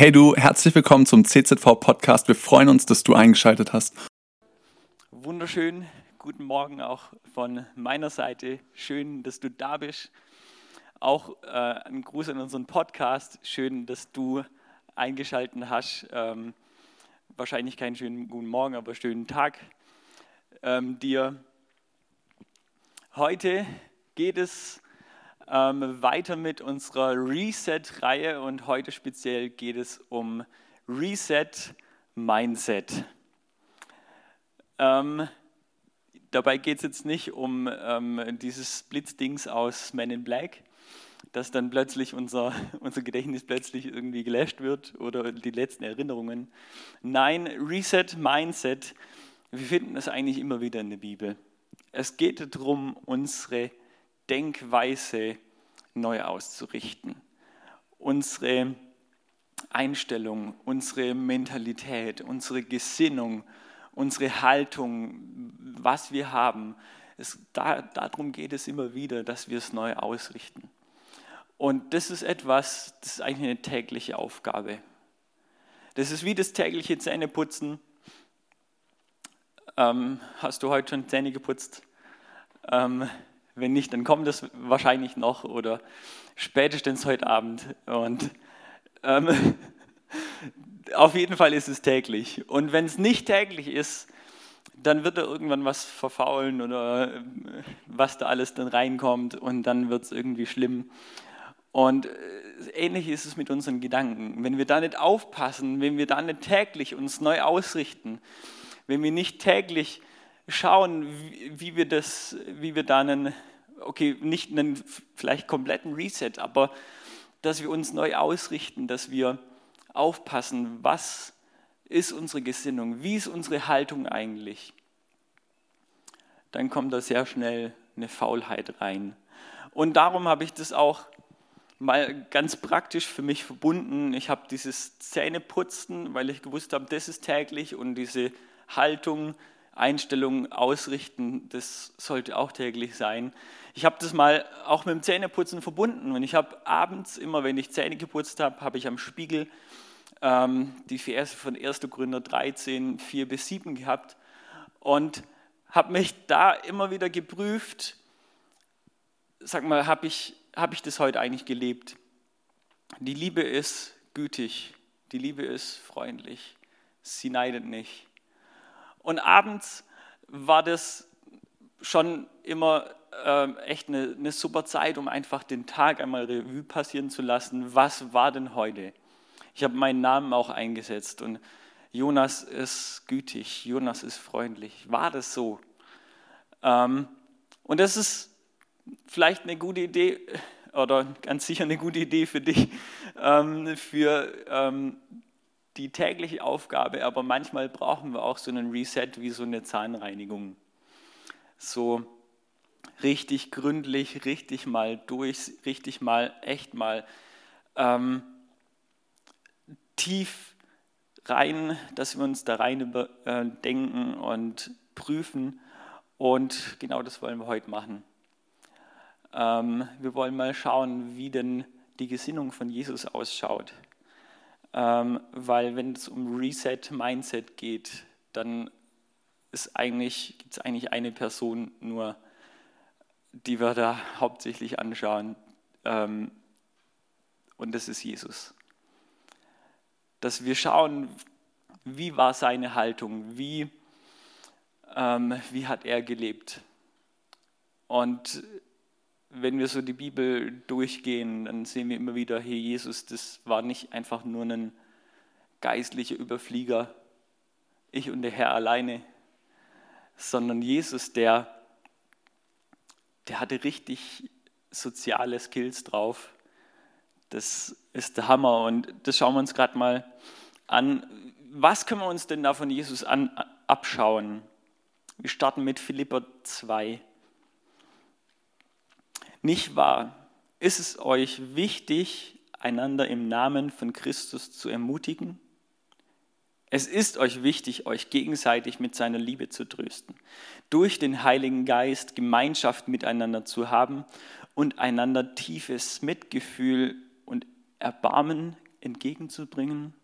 Hey du, herzlich willkommen zum CZV Podcast. Wir freuen uns, dass du eingeschaltet hast. Wunderschön, guten Morgen auch von meiner Seite. Schön, dass du da bist. Auch äh, ein Gruß an unseren Podcast. Schön, dass du eingeschaltet hast. Ähm, wahrscheinlich keinen schönen guten Morgen, aber schönen Tag ähm, dir. Heute geht es ähm, weiter mit unserer Reset-Reihe und heute speziell geht es um Reset Mindset. Ähm, dabei geht es jetzt nicht um ähm, dieses Blitzdings aus Men in Black, dass dann plötzlich unser, unser Gedächtnis plötzlich irgendwie gelöscht wird oder die letzten Erinnerungen. Nein, Reset Mindset, wir finden das eigentlich immer wieder in der Bibel. Es geht darum, unsere Denkweise neu auszurichten. Unsere Einstellung, unsere Mentalität, unsere Gesinnung, unsere Haltung, was wir haben. Es, da, darum geht es immer wieder, dass wir es neu ausrichten. Und das ist etwas, das ist eigentlich eine tägliche Aufgabe. Das ist wie das tägliche Zähneputzen. Ähm, hast du heute schon Zähne geputzt? Ähm, wenn nicht, dann kommt das wahrscheinlich noch oder spätestens heute Abend. Und ähm, auf jeden Fall ist es täglich. Und wenn es nicht täglich ist, dann wird da irgendwann was verfaulen oder äh, was da alles dann reinkommt und dann wird es irgendwie schlimm. Und äh, ähnlich ist es mit unseren Gedanken. Wenn wir da nicht aufpassen, wenn wir da nicht täglich uns neu ausrichten, wenn wir nicht täglich schauen, wie, wir das, wie wir da einen, okay, nicht einen vielleicht kompletten Reset, aber dass wir uns neu ausrichten, dass wir aufpassen, was ist unsere Gesinnung, wie ist unsere Haltung eigentlich, dann kommt da sehr schnell eine Faulheit rein. Und darum habe ich das auch mal ganz praktisch für mich verbunden. Ich habe dieses Zähneputzen, weil ich gewusst habe, das ist täglich und diese Haltung, Einstellung, Ausrichten, das sollte auch täglich sein. Ich habe das mal auch mit dem Zähneputzen verbunden und ich habe abends immer, wenn ich Zähne geputzt habe, habe ich am Spiegel ähm, die Verse von 1. Gründer 13, 4 bis 7 gehabt und habe mich da immer wieder geprüft, sag mal, habe ich, hab ich das heute eigentlich gelebt? Die Liebe ist gütig, die Liebe ist freundlich, sie neidet nicht. Und abends war das schon immer äh, echt eine, eine super Zeit, um einfach den Tag einmal Revue passieren zu lassen. Was war denn heute? Ich habe meinen Namen auch eingesetzt und Jonas ist gütig, Jonas ist freundlich. War das so? Ähm, und das ist vielleicht eine gute Idee oder ganz sicher eine gute Idee für dich, ähm, für ähm, die tägliche Aufgabe, aber manchmal brauchen wir auch so einen Reset wie so eine Zahnreinigung. So richtig gründlich, richtig mal durch, richtig mal, echt mal ähm, tief rein, dass wir uns da rein äh, denken und prüfen. Und genau das wollen wir heute machen. Ähm, wir wollen mal schauen, wie denn die Gesinnung von Jesus ausschaut. Ähm, weil wenn es um Reset Mindset geht, dann ist eigentlich, gibt es eigentlich eine Person nur, die wir da hauptsächlich anschauen. Ähm, und das ist Jesus. Dass wir schauen, wie war seine Haltung, wie, ähm, wie hat er gelebt. Und wenn wir so die Bibel durchgehen, dann sehen wir immer wieder, hey, Jesus, das war nicht einfach nur ein geistlicher Überflieger, ich und der Herr alleine, sondern Jesus, der, der hatte richtig soziale Skills drauf. Das ist der Hammer und das schauen wir uns gerade mal an. Was können wir uns denn da von Jesus an, abschauen? Wir starten mit Philipper 2. Nicht wahr? Ist es euch wichtig, einander im Namen von Christus zu ermutigen? Es ist euch wichtig, euch gegenseitig mit seiner Liebe zu trösten, durch den Heiligen Geist Gemeinschaft miteinander zu haben und einander tiefes Mitgefühl und Erbarmen, entgegenzubringen?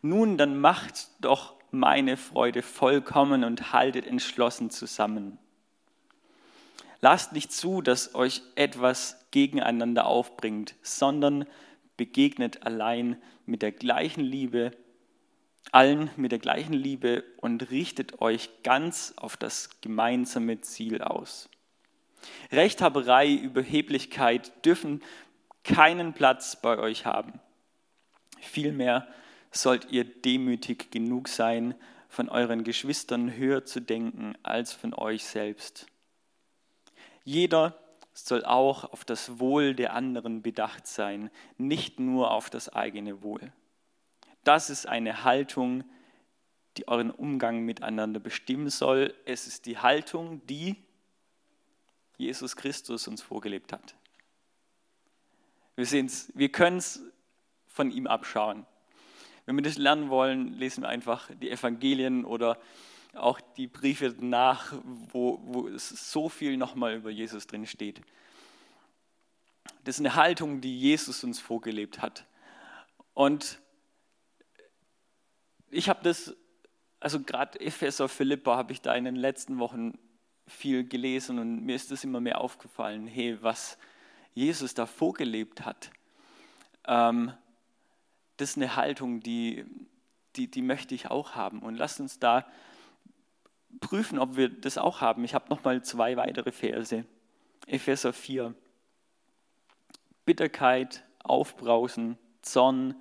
Nun, dann macht doch meine Freude vollkommen und haltet entschlossen zusammen. Lasst nicht zu, dass euch etwas gegeneinander aufbringt, sondern begegnet allein mit der gleichen Liebe, allen mit der gleichen Liebe und richtet euch ganz auf das gemeinsame Ziel aus. Rechthaberei, Überheblichkeit dürfen keinen Platz bei euch haben. Vielmehr sollt ihr demütig genug sein, von euren Geschwistern höher zu denken als von euch selbst. Jeder soll auch auf das Wohl der anderen bedacht sein, nicht nur auf das eigene Wohl. Das ist eine Haltung, die euren Umgang miteinander bestimmen soll. Es ist die Haltung, die Jesus Christus uns vorgelebt hat. Wir, wir können es von ihm abschauen. Wenn wir das lernen wollen, lesen wir einfach die Evangelien oder auch die Briefe nach, wo, wo so viel nochmal über Jesus drin steht. Das ist eine Haltung, die Jesus uns vorgelebt hat. Und ich habe das, also gerade Epheser, Philippa habe ich da in den letzten Wochen viel gelesen und mir ist das immer mehr aufgefallen, hey, was Jesus da vorgelebt hat, ähm, das ist eine Haltung, die, die, die möchte ich auch haben. Und lasst uns da prüfen, ob wir das auch haben. Ich habe noch mal zwei weitere Verse. Epheser 4. Bitterkeit, Aufbrausen, Zorn,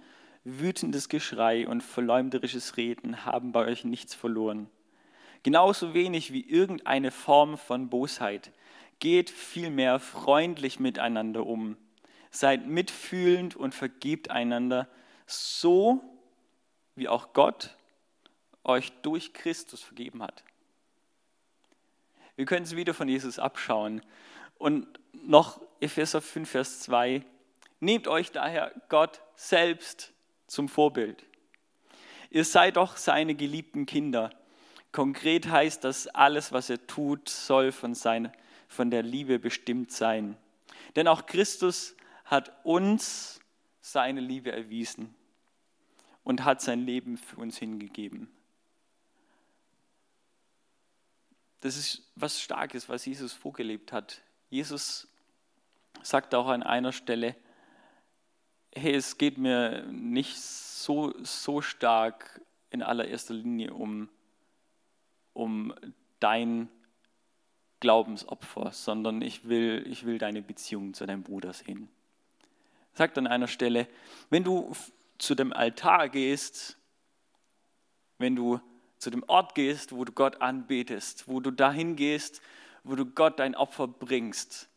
wütendes Geschrei und verleumderisches Reden haben bei euch nichts verloren. Genauso wenig wie irgendeine Form von Bosheit. Geht vielmehr freundlich miteinander um. Seid mitfühlend und vergebt einander, so wie auch Gott euch durch Christus vergeben hat. Wir können es wieder von Jesus abschauen. Und noch Epheser 5, Vers 2. Nehmt euch daher Gott selbst zum Vorbild. Ihr seid doch seine geliebten Kinder. Konkret heißt das, alles, was er tut, soll von, seine, von der Liebe bestimmt sein. Denn auch Christus hat uns seine Liebe erwiesen und hat sein Leben für uns hingegeben. Das ist was Starkes, was Jesus vorgelebt hat. Jesus sagt auch an einer Stelle, hey, es geht mir nicht so, so stark in allererster Linie um, um dein Glaubensopfer, sondern ich will, ich will deine Beziehung zu deinem Bruder sehen. Er sagt an einer Stelle, wenn du zu dem Altar gehst, wenn du zu dem Ort gehst, wo du Gott anbetest, wo du dahin gehst, wo du Gott dein Opfer bringst.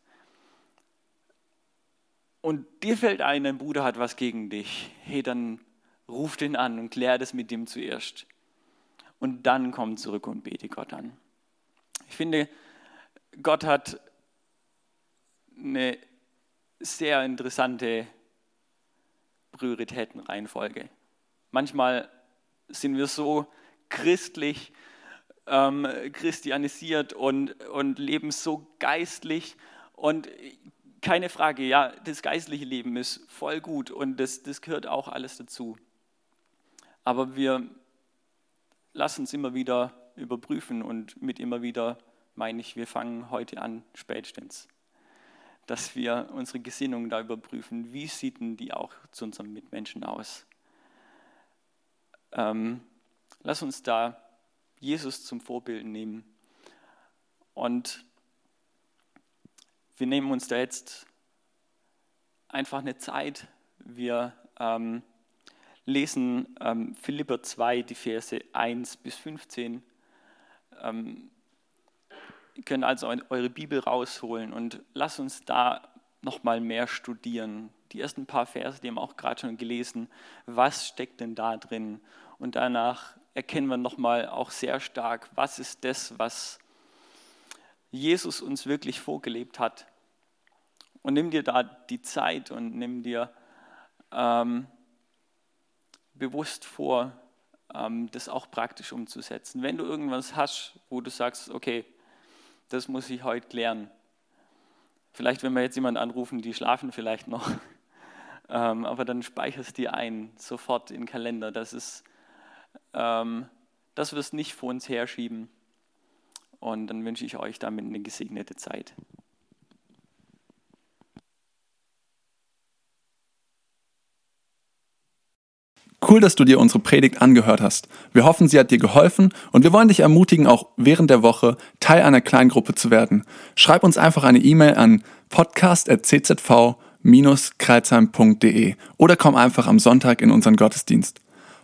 Und dir fällt ein, dein Bruder hat was gegen dich. Hey, dann ruf den an und klär das mit dem zuerst. Und dann komm zurück und bete Gott an. Ich finde, Gott hat eine sehr interessante Prioritätenreihenfolge. Manchmal sind wir so christlich, ähm, christianisiert und, und leben so geistlich. Und keine Frage, ja, das geistliche Leben ist voll gut und das, das gehört auch alles dazu. Aber wir lassen uns immer wieder überprüfen und mit immer wieder meine ich, wir fangen heute an, spätestens, dass wir unsere Gesinnung da überprüfen. Wie sieht denn die auch zu unseren Mitmenschen aus? Ähm, Lass uns da Jesus zum Vorbild nehmen. Und wir nehmen uns da jetzt einfach eine Zeit. Wir ähm, lesen ähm, Philipper 2, die Verse 1 bis 15. Ähm, ihr könnt also eure Bibel rausholen und lasst uns da nochmal mehr studieren. Die ersten paar Verse, die haben wir auch gerade schon gelesen. Was steckt denn da drin? Und danach erkennen wir nochmal auch sehr stark, was ist das, was Jesus uns wirklich vorgelebt hat. Und nimm dir da die Zeit und nimm dir ähm, bewusst vor, ähm, das auch praktisch umzusetzen. Wenn du irgendwas hast, wo du sagst, okay, das muss ich heute klären. Vielleicht, wenn wir jetzt jemanden anrufen, die schlafen vielleicht noch. Ähm, aber dann speicherst die ein, sofort in den Kalender. Das ist, dass wir es nicht vor uns herschieben. Und dann wünsche ich euch damit eine gesegnete Zeit. Cool, dass du dir unsere Predigt angehört hast. Wir hoffen, sie hat dir geholfen und wir wollen dich ermutigen, auch während der Woche Teil einer Kleingruppe zu werden. Schreib uns einfach eine E-Mail an podcast.czv-kreuzheim.de oder komm einfach am Sonntag in unseren Gottesdienst.